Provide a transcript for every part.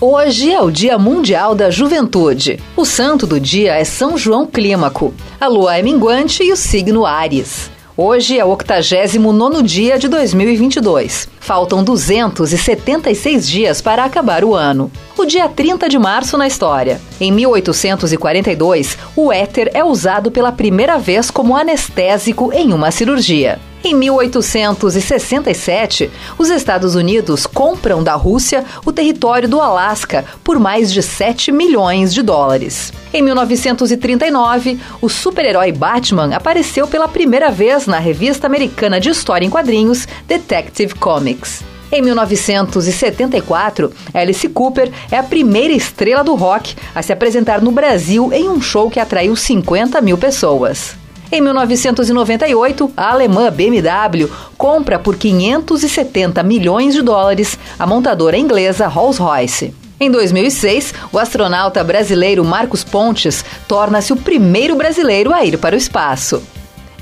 Hoje é o Dia Mundial da Juventude. O santo do dia é São João Clímaco. A lua é minguante e o signo Ares. Hoje é o 89 dia de 2022. Faltam 276 dias para acabar o ano. O dia 30 de março na história. Em 1842, o éter é usado pela primeira vez como anestésico em uma cirurgia. Em 1867, os Estados Unidos compram da Rússia o território do Alasca por mais de 7 milhões de dólares. Em 1939, o super-herói Batman apareceu pela primeira vez na revista americana de história em quadrinhos Detective Comics. Em 1974, Alice Cooper é a primeira estrela do rock a se apresentar no Brasil em um show que atraiu 50 mil pessoas. Em 1998, a alemã BMW compra por 570 milhões de dólares a montadora inglesa Rolls-Royce. Em 2006, o astronauta brasileiro Marcos Pontes torna-se o primeiro brasileiro a ir para o espaço.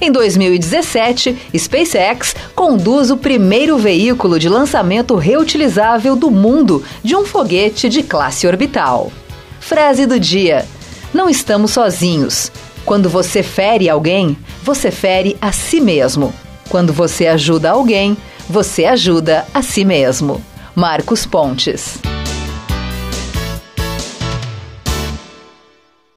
Em 2017, SpaceX conduz o primeiro veículo de lançamento reutilizável do mundo de um foguete de classe orbital. Frase do dia: Não estamos sozinhos. Quando você fere alguém, você fere a si mesmo. Quando você ajuda alguém, você ajuda a si mesmo. Marcos Pontes.